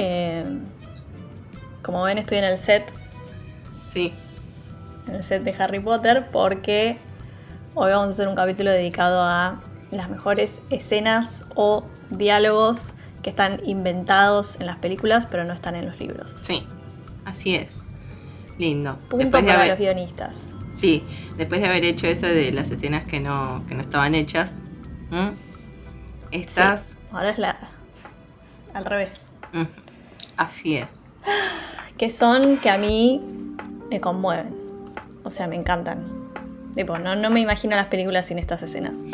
Eh, como ven, estoy en el set, Sí, en el set de Harry Potter, porque hoy vamos a hacer un capítulo dedicado a las mejores escenas o diálogos que están inventados en las películas, pero no están en los libros. sí, así es. Lindo. Punto Después de para haber- los guionistas. Sí, después de haber hecho eso de las escenas que no, que no estaban hechas, estas, Sí, ahora es la al revés. mm, así es. Que son que a mí me conmueven. O sea, me encantan. Tipo, no, no me imagino las películas sin estas escenas.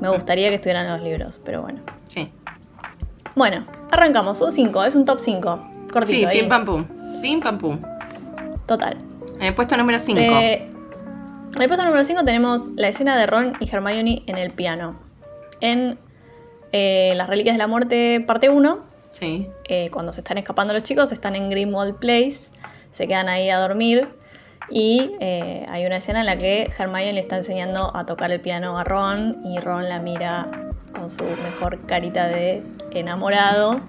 Me gustaría que estuvieran en los libros, pero bueno. Sí, Bueno, arrancamos. Un 5, es un top 5. Cortito sí, ahí. pim pam pum, pim pam pum. Total. En el puesto número 5. Eh, en el puesto número 5 tenemos la escena de Ron y Hermione en el piano. En eh, Las Reliquias de la Muerte, parte 1, sí, eh, cuando se están escapando los chicos, están en Grimwald Place, se quedan ahí a dormir y eh, hay una escena en la que Hermione le está enseñando a tocar el piano a Ron y Ron la mira con su mejor carita de enamorado.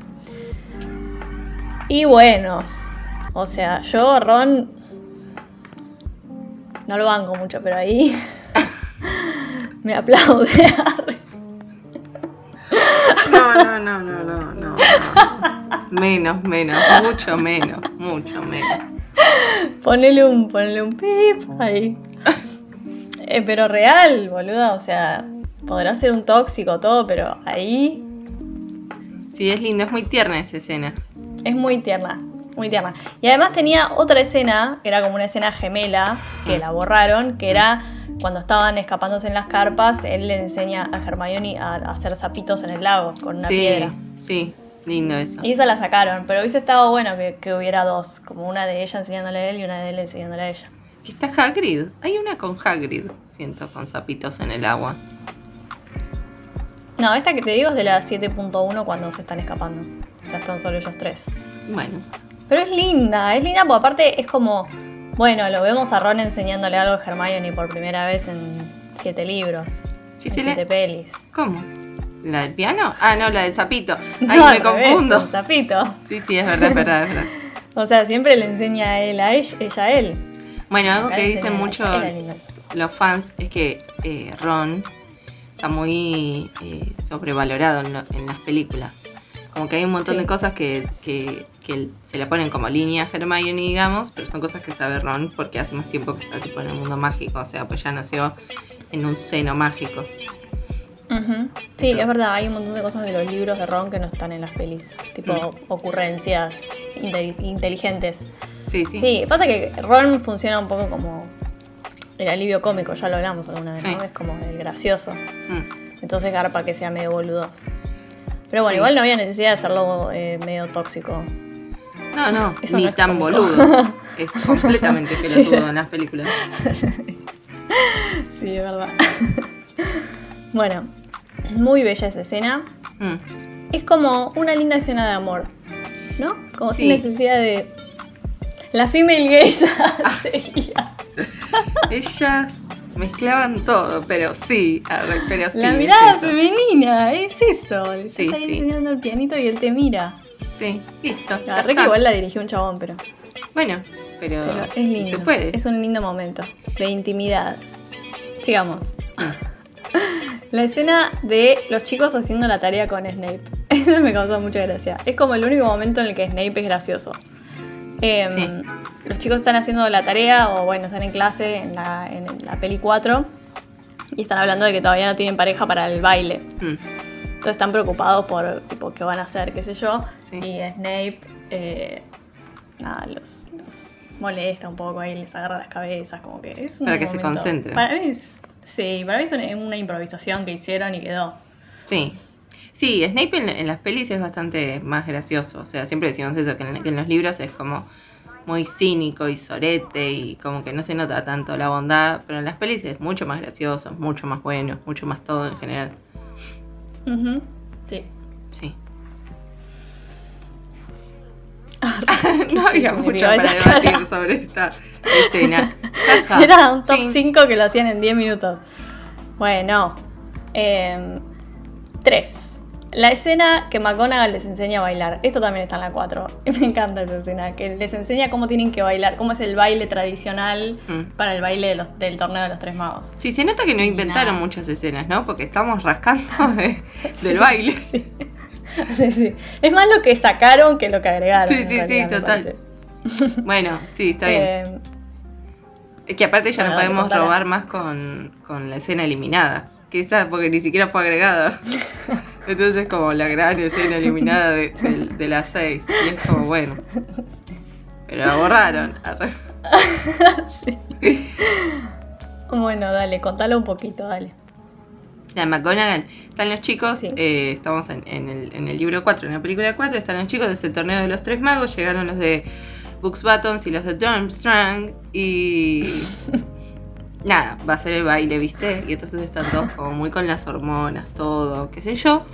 Y bueno, o sea, yo a Ron no lo banco mucho, pero ahí me aplaude. No, no, no, no, no, no. No. Menos, menos, mucho menos, mucho menos. Ponele un, ponele un pip ahí. Eh, pero real, boluda, o sea, podrá ser un tóxico todo, pero ahí Sí, es lindo, es muy tierna esa escena. es muy tierna, muy tierna. Y además tenía otra escena, que era como una escena gemela, que la borraron, que era cuando estaban escapándose en las carpas, él le enseña a Hermione a, hacer zapitos en el lago con una sí, piedra. sí, lindo eso. Y esa la sacaron, pero hubiese estado bueno que, que hubiera dos, como una de ella enseñándole a él y una de él enseñándole a ella. Aquí está Hagrid. Hay una con Hagrid, siento, con zapitos en el agua. No, esta que te digo es de la 7.1 cuando se están escapando. O sea, están solo ellos tres. Bueno, Pero es linda, es linda porque aparte es como, bueno, lo vemos a Ron enseñándole algo a Hermione por primera vez en siete libros. Sí, en sí, siete le- pelis. ¿cómo? ¿La del piano? Ah, no, la del zapito. No, me revés, confundo. el sapito. Sí, sí, es verdad, es verdad, es verdad. O sea, siempre le enseña a él a ella, ella a él. Bueno, algo Acá que dicen mucho los fans es que eh, Ron está muy eh, sobrevalorado en, lo- en las películas. Como que hay un montón Sí. de cosas que, que- que se le ponen como línea a Hermione, digamos, pero son cosas que sabe Ron porque hace más tiempo que está tipo en el mundo mágico, o sea, pues ya nació en un seno mágico. Sí, es verdad, hay un montón de cosas de los libros de Ron que no están en las pelis. Tipo Mm. ocurrencias inte- inteligentes. Sí, sí. Sí, pasa que Ron funciona un poco como el alivio cómico, ya lo hablamos alguna vez, Sí. ¿no? Es como el gracioso. Mm, Entonces garpa que sea medio boludo. Pero bueno, Sí. igual no había necesidad de hacerlo eh, medio tóxico. No, no, Eso ni no tan cómico. boludo. Es completamente pelotudo en las películas. Sí, es verdad. bueno, muy bella esa escena. Mm, Es como una linda escena de amor, ¿no? Como sin Sí. necesidad de... La female gaze seguía. Ellas mezclaban todo, pero sí, pero sí. La mirada femenina, es eso. Le Sí, estás sí. enseñando el pianito y él te mira. Sí, listo. La verdad que igual la dirigió un chabón, pero, Bueno, pero, pero es lindo. se puede. Es un lindo momento de intimidad. Sigamos. Mm. La escena de los chicos haciendo la tarea con Snape. Eso me causa mucha gracia. Es como el único momento en el que Snape es gracioso. Em, Sí. Los chicos están haciendo la tarea, o bueno, están en clase en la, en la peli 4, y están hablando de que todavía no tienen pareja para el baile. Mm, Entonces están preocupados por tipo qué van a hacer, qué sé yo. Sí. Y Snape eh, nada, los, los molesta un poco ahí, les agarra las cabezas, como que es un Para que se concentren. Para mí es, sí, para mí es una, una improvisación que hicieron y quedó. Sí. Sí, Snape en, en las pelis es bastante más gracioso. O sea, siempre decimos eso, que en, que en los libros es como muy cínico y sorete y como que no se nota tanto la bondad, pero en las pelis es mucho más gracioso, mucho más bueno, mucho más todo en general. Ujú, Sí. Sí. no había mucho para debatir cara. sobre esta escena. Era un top Fin. 5 que lo hacían en 10 minutos. Bueno. 3. La escena que McGonagall les enseña a bailar. Esto también está en la 4. Y me encanta esa escena. Que les enseña cómo tienen que bailar. Cómo es el baile tradicional Mm. para el baile de los- del torneo de los tres magos. Sí, se nota que no inventaron nada. muchas escenas, ¿no? Porque estamos rascando de- Sí, del baile. Sí. Sí, sí. Es más lo que sacaron que lo que agregaron. Sí, sí, sí, realidad, total. parece. Bueno, sí, está bien. Eh, Es que aparte ya bueno, no podemos robar más con, con la escena eliminada. Que esa, porque ni siquiera fue agregada. Entonces como la gran escena eliminada de, de- de las seis. Y es como, bueno. Pero la borraron. Sí. Bueno, dale, contalo un poquito, dale. La McGonagall, están los chicos, Sí. eh, estamos en, en el, en el libro 4, en la película 4, están los chicos de ese torneo de los tres magos, llegaron los de Books Buttons y los de Durmstrang y nada, va a ser el baile, ¿viste? Y entonces están todos como muy con las hormonas, todo, qué sé yo.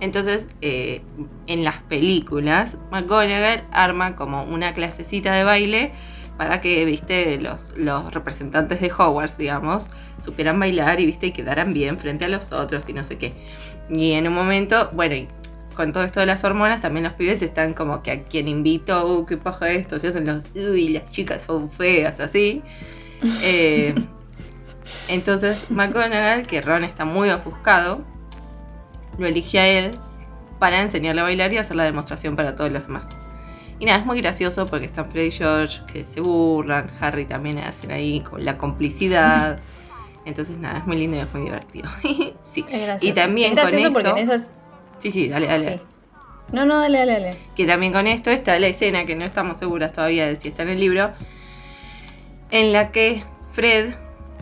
Entonces, eh, en las películas, McGonagall arma como una clasecita de baile para que, viste, los, los representantes de Hogwarts, digamos, supieran bailar y, viste, y quedaran bien frente a los otros y no sé qué. Y en un momento, bueno, y con todo esto de las hormonas, también los pibes están como que a quien invito, uh, qué paja esto, se hacen los, uy, las chicas son feas, así. Eh, entonces, McGonagall, que Ron está muy ofuscado, lo elige a él para enseñarle a bailar y hacer la demostración para todos los demás. Y nada, es muy gracioso porque están Fred y George que se burlan, Harry también hacen ahí con la complicidad. Entonces nada, es muy lindo y es muy divertido. sí. Es gracioso. Y también es gracioso con porque esto- en esas. Sí, sí, dale, dale. Sí. No, no, dale, dale, dale. Que también con esto está la escena, que no estamos seguras todavía de si está en el libro, en la que Fred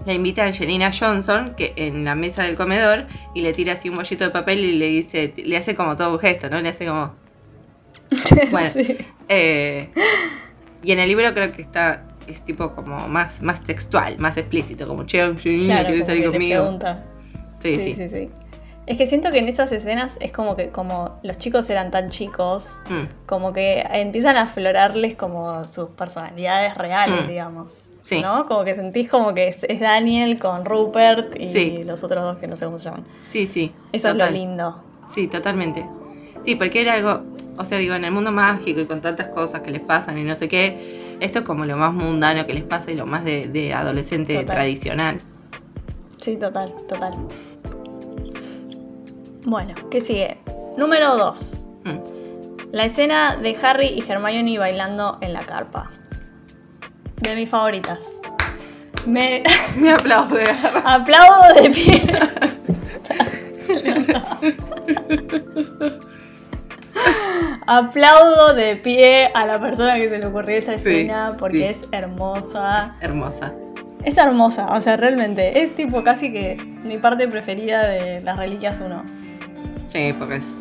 la invita a Angelina Johnson, que en la mesa del comedor, y le tira así un bollito de papel y le dice, le hace como todo un gesto, ¿no? Le hace como... Bueno, Sí. eh, y en el libro creo que está, es tipo como más, más textual, más explícito, como, che, Claro, ¿querés como salir conmigo? Sí, sí, sí. sí, sí. Es que siento que en esas escenas es como que como los chicos eran tan chicos, Mm, como que empiezan a aflorarles como sus personalidades reales, Mm. digamos. Sí. ¿No? Como que sentís como que es, es Daniel con Rupert y Sí. los otros dos que no sé cómo se llaman. sí, sí. Eso total. es lo lindo. Sí, totalmente. Sí, porque era algo, o sea, digo, en el mundo mágico y con tantas cosas que les pasan y no sé qué, esto es como lo más mundano que les pasa y lo más de, de adolescente Total. tradicional. Sí, total, total. Bueno, ¿qué sigue? Número 2. Mm. La escena de Harry y Hermione bailando en la carpa. De mis favoritas. Me Me aplaude. aplaudo de pie. aplaudo de pie a la persona que se le ocurrió esa Sí, escena porque sí. es hermosa. Hermosa. Es hermosa, o sea, realmente. Es tipo casi que mi parte preferida de las reliquias 1. Sí, porque es,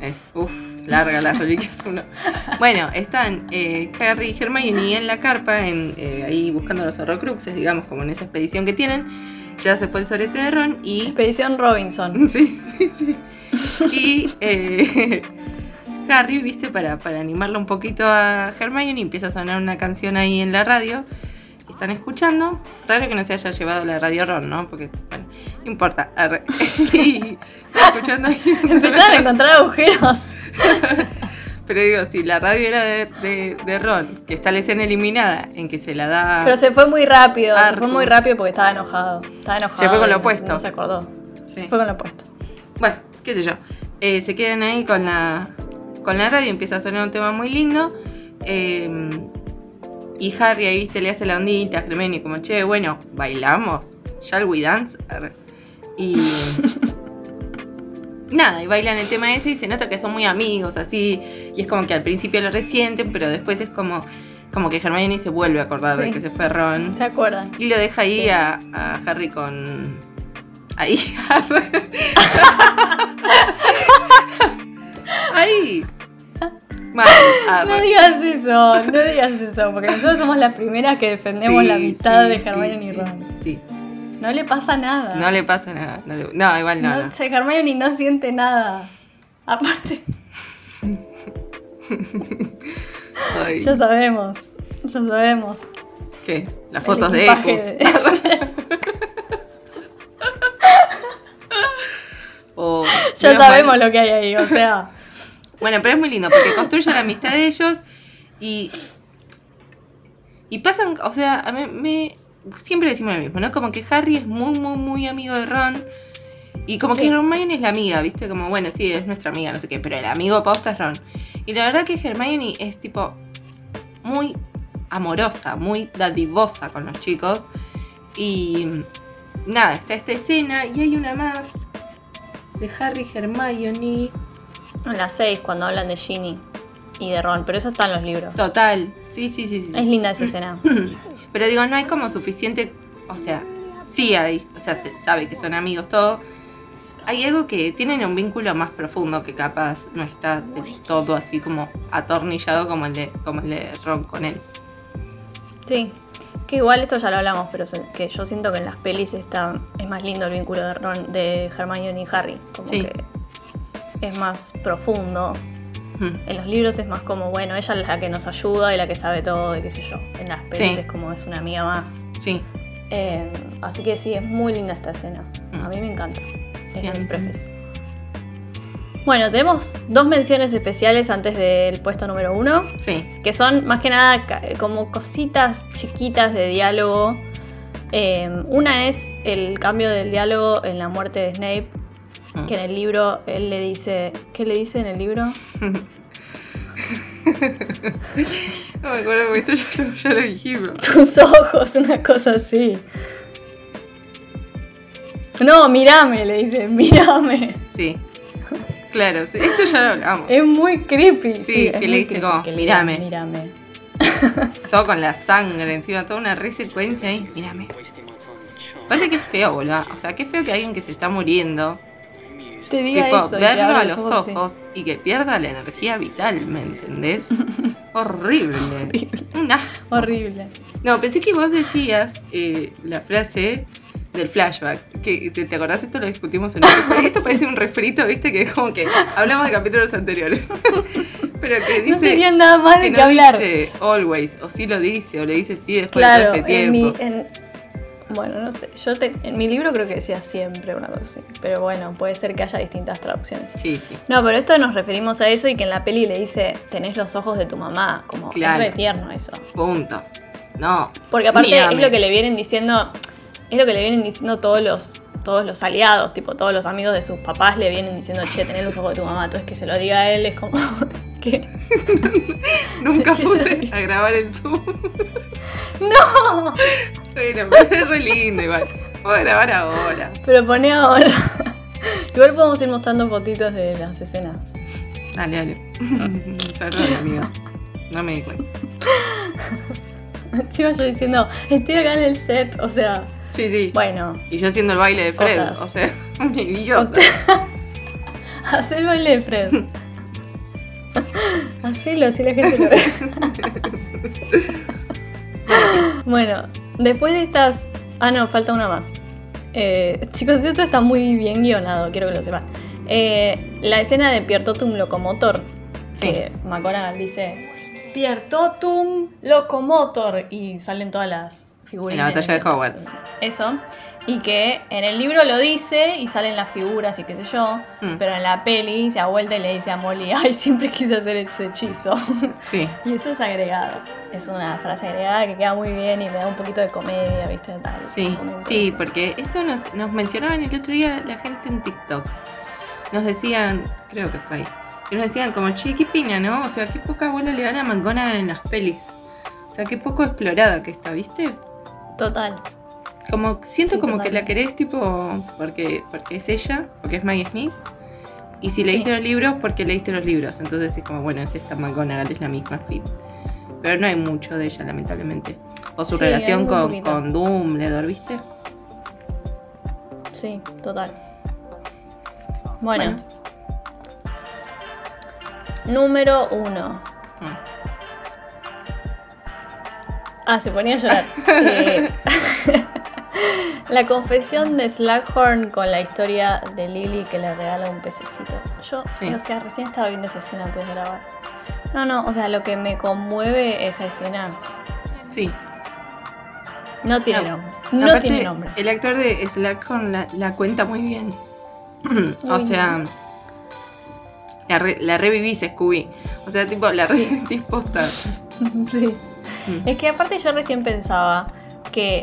es uf, larga las reliquias uno. Bueno, están eh, Harry y Hermione en la carpa, en, eh, ahí buscando los horrocruxes, digamos, como en esa expedición que tienen. Ya se fue el sorete de Ron y Expedición Robinson. Sí, sí, sí. Y eh, Harry, viste, para, para animarlo un poquito a Hermione, empieza a sonar una canción ahí en la radio. Están escuchando. Raro que no se haya llevado la radio Ron, ¿no? Porque, bueno, no importa. Arre. Y escuchando ahí. Empezaron a encontrar agujeros. Pero digo, si la radio era de, de, de Ron, que está la escena eliminada, en que se la da. Pero se fue muy rápido, se fue muy rápido porque estaba enojado. Estaba enojado. Se fue con lo y no- opuesto. No se acordó. Sí. Se fue con lo opuesto. Bueno, qué sé yo. Eh, se quedan ahí con la, con la radio, empieza a sonar un tema muy lindo. eh, y Harry ahí, viste, le hace la ondita a Hermione como, che, bueno, bailamos. ¿Shall we dance? Y... Nada, y bailan el tema ese y se nota que son muy amigos, así. Y es como que al principio lo resienten, pero después es como, como que Hermione se vuelve a acordar de que se fue Ron. ¿Se acuerdan? Y lo deja ahí Sí. a, a Harry con. Ahí, Harry. Ahí. Ah, No digas eso, no digas eso, porque nosotros somos las primeras que defendemos sí, la amistad sí, de sí, Hermione y sí, Ron. Sí. No le pasa nada. No le pasa nada. No, le- no, igual no. No, no. Hermione no siente nada. Aparte, Ay, ya sabemos, ya sabemos. ¿Qué? Las fotos de Ecus. de- O- ya sabemos mal- lo que hay ahí, o sea. Bueno, pero es muy lindo porque construye la amistad de ellos y. Y pasan, o sea, a mí me. Siempre decimos lo mismo, ¿no? Como que Harry es muy, muy, muy amigo de Ron. Y como Sí. que Hermione es la amiga, ¿viste? Como, bueno, sí, es nuestra amiga, no sé qué, pero el amigo posta es Ron. Y la verdad que Hermione es tipo muy amorosa, muy dadivosa con los chicos. Y nada, está esta escena y hay una más de Harry Hermione. En las seis, cuando hablan de Ginny y de Ron, pero eso está en los libros. Total, sí, sí, sí, sí. Es linda esa escena. Pero digo, no hay como suficiente, o sea, sí hay, o sea, se sabe que son amigos, todo. Hay algo que tienen un vínculo más profundo que capaz no está del todo así como atornillado como el de, como el de Ron con él. Sí. Que igual esto ya lo hablamos, pero que yo siento que en las pelis está, es más lindo el vínculo de Ron, de Hermione y Harry. Como Sí. que es más profundo. Hmm. En los libros es más como, bueno, ella es la que nos ayuda y la que sabe todo y qué sé yo. En las pelis Sí. es como es una amiga más. Sí, Eh, así que sí, es muy linda esta escena. Mm. A mí me encanta. Es Sí, mis prefes. Bueno, tenemos dos menciones especiales antes del puesto número uno, sí, que son más que nada como cositas chiquitas de diálogo. Eh, una es el cambio del diálogo en la muerte de Snape. Que en el libro él le dice... ¿Qué le dice en el libro? no me acuerdo porque esto ya lo, ya lo dijimos. Tus ojos, una cosa así. No, mírame, le dice, mírame. Sí, claro, sí, esto ya lo hablamos. Es muy creepy. Sí, es que le dice como, "Mírame". Mírame. Todo con la sangre encima, toda una resecuencia ahí, mírame. Aparte que feo, boludo. O sea, qué feo que alguien que se está muriendo Te diga tipo, eso. y te verlo a los ojos y que pierda la energía vital, ¿me entendés? Horrible. Horrible. No, pensé que vos decías eh, la frase del flashback. Que, ¿te, te acordás? Esto lo discutimos en un... Esto parece un refrito, ¿viste? Que es como que hablamos de capítulos anteriores. Pero que dice... no tenían nada más de que no hablar. dice always, o sí lo dice, o le dice sí después claro, de todo este en tiempo. mi. en- bueno, no sé. Yo te- en mi libro creo que decía siempre una cosa así. Pero bueno, puede ser que haya distintas traducciones. Sí, sí. No, pero esto nos referimos a eso y que en la peli le dice, tenés los ojos de tu mamá. Como Claro. es re tierno eso. Punto. No. Porque aparte Mírame. es lo que le vienen diciendo, es lo que le vienen diciendo todos los, todos los aliados, tipo todos los amigos de sus papás le vienen diciendo, che, tenés los ojos de tu mamá. Entonces que se lo diga a él es como que. Nunca ¿Qué puse a grabar en Zoom. ¡No! Bueno, pero es re lindo igual. Puedo grabar ahora. Pero pone ahora. Igual podemos ir mostrando fotitos de las escenas. Dale, dale. Perdón, amigo. No me di cuenta. Encima yo diciendo, estoy acá en el set, o sea, Sí, sí. bueno, Y yo haciendo el baile de Fred. Cosas. O sea, maravilloso. hacer el baile de Fred. Hacelo, así la gente lo ve. bueno, después de estas. Ah, no, falta una más. Eh, chicos, esto está muy bien guionado, quiero que lo sepan. Eh, la escena de Piertotum Locomotor, que McGonagall dice Piertotum Locomotor y salen todas las figuras. En la batalla de Hogwarts. Eso. Y que en el libro lo dice y salen las figuras y qué sé yo, Mm. pero en la peli se da vuelta y le dice a Molly, ay, siempre quise hacer ese hechizo. Sí. y eso es agregado. Es una frase agregada que queda muy bien y le da un poquito de comedia, ¿viste? Tal, Sí, sí, porque esto nos, nos mencionaban el otro día la gente en TikTok. Nos decían, creo que fue ahí, que nos decían como, che, qué pena, ¿no? O sea, qué poca bola le dan a McGonagall en las pelis. O sea, qué poco explorada que está, ¿viste? Total. Como, siento Sí, como que la querés tipo, porque, porque es ella, porque es Maggie Smith. Y si leíste Sí. los libros, porque leíste los libros. Entonces es como, bueno, es esta McGonagall, es la misma fin. Pero no hay mucho de ella, lamentablemente. O su Sí, relación con, con Dumbledore, ¿viste? Sí, total. Bueno. Bueno. Número uno. Mm. Ah, se ponía a llorar. Eh, la confesión de Slackhorn con la historia de Lily que le regala un pececito. Yo, Sí. o sea, recién estaba viendo esa escena antes de grabar. No, no, o sea, lo que me conmueve esa escena Sí. no tiene No. nombre. No Aparte, tiene nombre. El actor de Slackhorn la, la cuenta muy bien. o sea, la, re- la revivís, Scooby. O sea, tipo, la resentís posta. Sí. Mm. Es que aparte yo recién pensaba que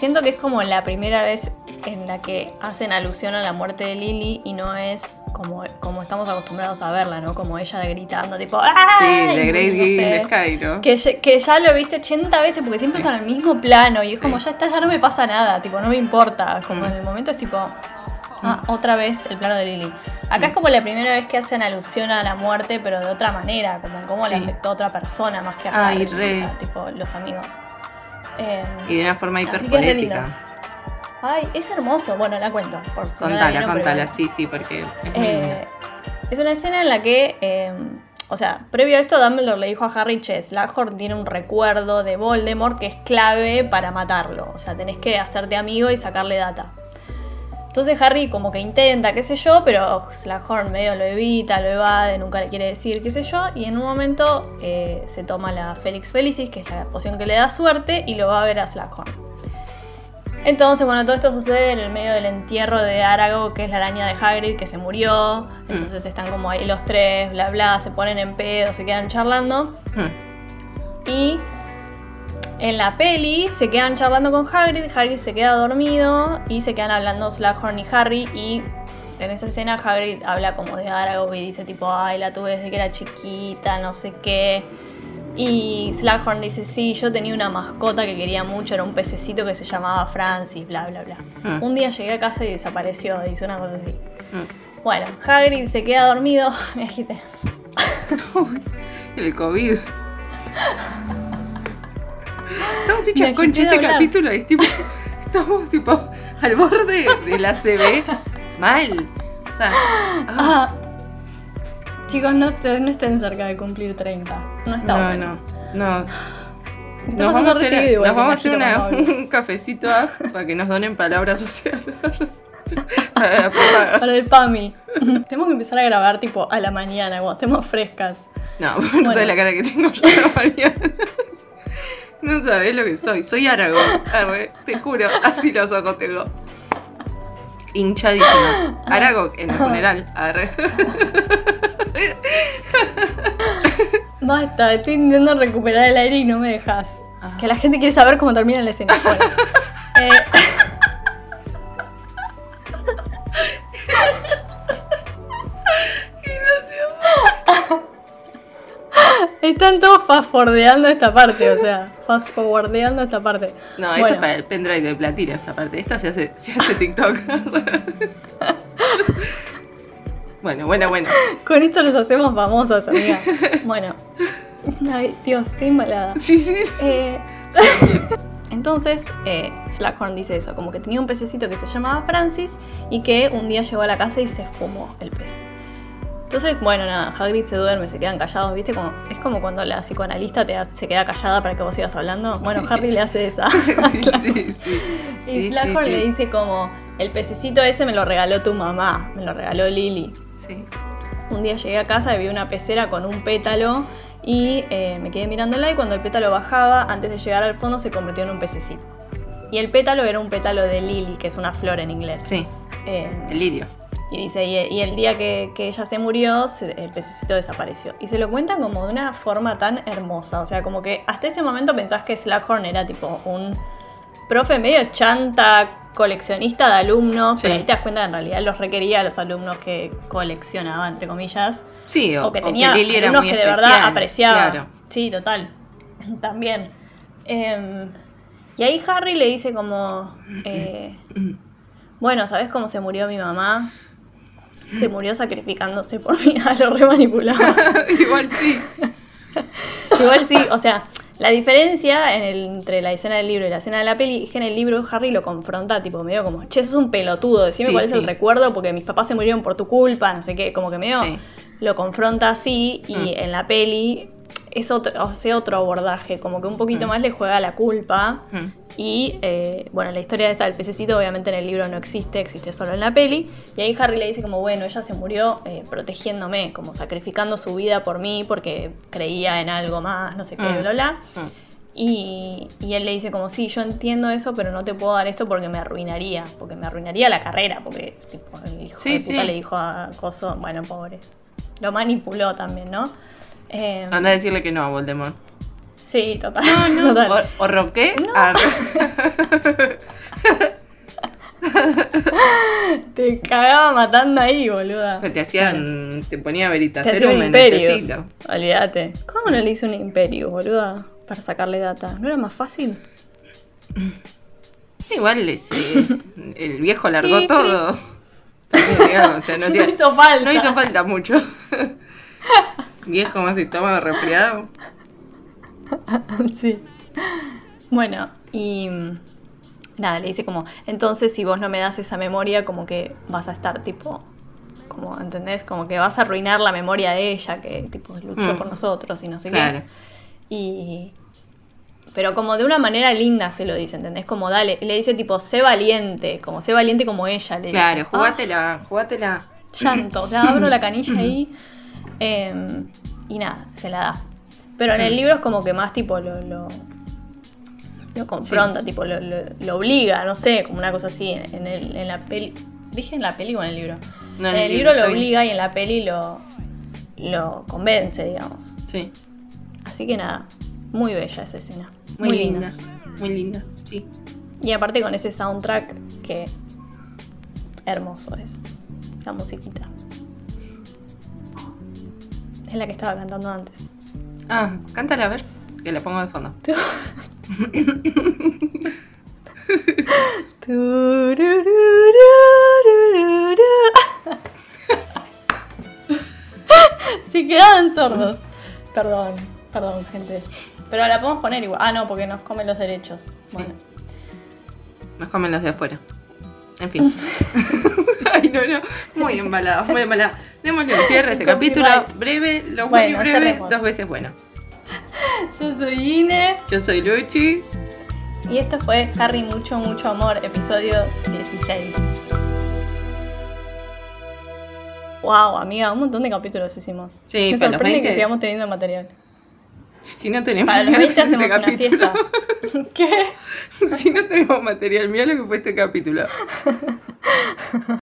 siento que es como la primera vez en la que hacen alusión a la muerte de Lily y no es como, como estamos acostumbrados a verla, ¿no? Como ella gritando, tipo, Sí, ¡ay! The Great No sé. Sky, ¿no? Que, ya- que ya lo viste 80 veces porque siempre Sí. usan el mismo plano y es Sí. como ya está, ya no me pasa nada, tipo, no me importa. Como Mm. en el momento es tipo, ah, otra vez el plano de Lily. Acá es como la primera vez que hacen alusión a la muerte, pero de otra manera, como en cómo le Sí. afectó a otra persona más que a Ay, Harry, re. tipo los amigos. Eh, Y de una forma hiperpoética. ay, es hermoso. Bueno, la cuento. Por si Contala, contala, sí, sí, porque es muy eh, es una escena en la que, eh, o sea, previo a esto, Dumbledore le dijo a Harry, che, Slughorn tiene un recuerdo de Voldemort que es clave para matarlo. O sea, tenés que hacerte amigo y sacarle data. Entonces Harry como que intenta, qué sé yo, pero Slughorn medio lo evita, lo evade, nunca le quiere decir, qué sé yo, y en un momento eh, se toma la Felix Felicis, que es la poción que le da suerte, y lo va a ver a Slughorn. Entonces, bueno, todo esto sucede en el medio del entierro de Aragog, que es la araña de Hagrid, que se murió. Entonces están como ahí los tres, bla bla, se ponen en pedo, se quedan charlando. Mm. Y en la peli se quedan charlando con Hagrid, Hagrid se queda dormido y se quedan hablando Slughorn y Harry y en esa escena Hagrid habla como de Aragog y dice tipo, ay, la tuve desde que era chiquita, no sé qué. Y Slughorn dice, sí, yo tenía una mascota que quería mucho, era un pececito que se llamaba Francis, bla, bla, bla. Mm. Un día llegué a casa y desapareció, dice una cosa así. Mm. Bueno, Hagrid se queda dormido, me agité. El COVID. Estamos agité concha este hablar. capítulo. Es tipo, estamos tipo al borde de la CB. Mal. O sea, ah, Ah. Chicos, no, te- no estén cerca de cumplir 30. No está no, bueno. no, Nos vamos a hacer, seguido igual nos que vamos a hacer Majito una- cuando hablo. un cafecito ah, para que nos donen palabras sociales. Para. Para el PAMI. Tenemos que empezar a grabar tipo a la mañana, cuando estemos frescas. No, no Bueno. sabes la cara que tengo yo a la mañana. No sabes lo que soy. Soy Aragón. Arre, te juro, así los ojos tengo. Hinchadísimo. Aragón en el funeral. Arre. Basta, estoy intentando recuperar el aire y no me dejas. Ah. Que la gente quiere saber cómo termina la escena. Bueno, eh, Están todos fast forwardeando esta parte, o sea, fast forwardeando esta parte. No, esto es para el pendrive de platino, esta parte. Esta se hace, se hace TikTok. bueno, bueno, bueno. Con esto los hacemos famosas, amiga. Bueno. Ay, Dios, estoy embalada. Sí, sí, sí. Eh, entonces, eh, Slughorn dice eso, como que tenía un pececito que se llamaba Francis y que un día llegó a la casa y se fumó el pez. Entonces, bueno, nada, Hagrid se duerme, se quedan callados, ¿viste? Como, es como cuando la psicoanalista te se queda callada para que vos sigas hablando. Bueno, Harry le hace esa. Sí, sí, sí. y Slughorn le dice como, el pececito ese me lo regaló tu mamá, me lo regaló Lily. Sí. Un día llegué a casa y vi una pecera con un pétalo y eh, me quedé mirándola y cuando el pétalo bajaba, antes de llegar al fondo, se convirtió en un pececito. Y el pétalo era un pétalo de lily, que es una flor en inglés. Sí, Eh, el lirio. Y dice, y, el día que, que ella se murió, el pececito desapareció. Y se lo cuentan como de una forma tan hermosa. O sea, como que hasta ese momento pensás que Slughorn era tipo un profe medio chanta, coleccionista de alumnos, Sí. pero ahí te das cuenta que en realidad los requería a los alumnos que coleccionaba, entre comillas. Sí, o, O que o tenía Lily era alumnos que de verdad apreciaba. Claro. Sí, total. También. Em, y ahí Harry le dice como, eh, bueno, ¿sabes cómo se murió mi mamá? Se murió sacrificándose por mí. Ah, lo re manipulaba. Igual sí. Igual sí, o sea, la diferencia en el- entre la escena del libro y la escena de la peli es que en el libro Harry lo confronta, tipo, medio como, che, sos un pelotudo, decime Sí, cuál es el recuerdo porque mis papás se murieron por tu culpa, no sé qué, como que medio Sí. lo confronta así y Mm. en la peli es otro, hace otro abordaje, como que un poquito Mm. más le juega la culpa. Mm. Y eh, bueno, la historia esta del pececito obviamente en el libro no existe, existe solo en la peli. Y ahí Harry le dice como, bueno, ella se murió eh, protegiéndome, como sacrificando su vida por mí porque creía en algo más, no sé qué, Mm. bla, bla. Mm. Y, y él le dice como, sí, yo entiendo eso, pero no te puedo dar esto porque me arruinaría, porque me arruinaría la carrera, porque tipo, el hijo Sí, de puta sí. le dijo a Coso, bueno, pobre. Lo manipuló también, ¿no? Eh, Anda a decirle que no a Voldemort. Sí, total. No, no. total. ¿O, o Roque? No. Ah, Te cagaba matando ahí, boluda. te hacían. Te ponía Te veritas hacía un en Imperius. necesito. Olvídate. ¿Cómo no le hice un Imperius, boluda? Para sacarle data. ¿No era más fácil? Igual ese, el viejo largó Sí, todo. Digamos, o sea, no, hacía- No hizo falta. no hizo falta mucho. viejo más estómago resfriado. sí. Bueno, y mm, nada, le dice como, entonces si vos no me das esa memoria, como que vas a estar tipo, como, ¿entendés? Como que vas a arruinar la memoria de ella, que tipo luchó Mm. por nosotros y no sé Claro. qué. Y... Pero como de una manera linda se lo dice, ¿entendés? Como dale, le dice tipo, sé valiente, como sé valiente como ella. Le Claro, dice. jugátela, jugátela. Ah, llanto, o sea, abro la canilla ahí eh, y nada, se la da. Pero en el Mm. libro es como que más tipo lo, lo, lo confronta, tipo lo, lo- lo obliga, no sé, como una cosa así. En, el, en la peli. ¿Dije en la peli o en el libro? No, en el libro lo obliga y en la peli lo, lo convence, digamos. Sí, Así que nada, muy bella esa escena. muy, linda. Muy linda, sí. Y aparte con ese soundtrack que hermoso es. La musiquita. Es la que estaba cantando antes. Ah, cántala a ver, que la pongo de fondo. Si quedaban sordos. Perdón, perdón, gente. Pero la podemos poner igual. Ah, no, porque nos comen los derechos. Bueno. Nos comen los de afuera. En fin. Ay, no, no. Muy embalado, muy embalado. Démosle un cierre a este capítulo. Breve, lo Bueno, bueno y breve, cerremos. dos veces bueno. Yo soy Ine. Yo soy Luchi. Y esto fue Harry Mucho, Mucho Amor, episodio 16. Wow, amiga, un montón de capítulos hicimos. Sí, Me para los sorprende 20. que sigamos teniendo material. Si no tenemos Para los 20 este hacemos una capítulo. fiesta. ¿Qué? si no tenemos material, mira lo que fue este capítulo.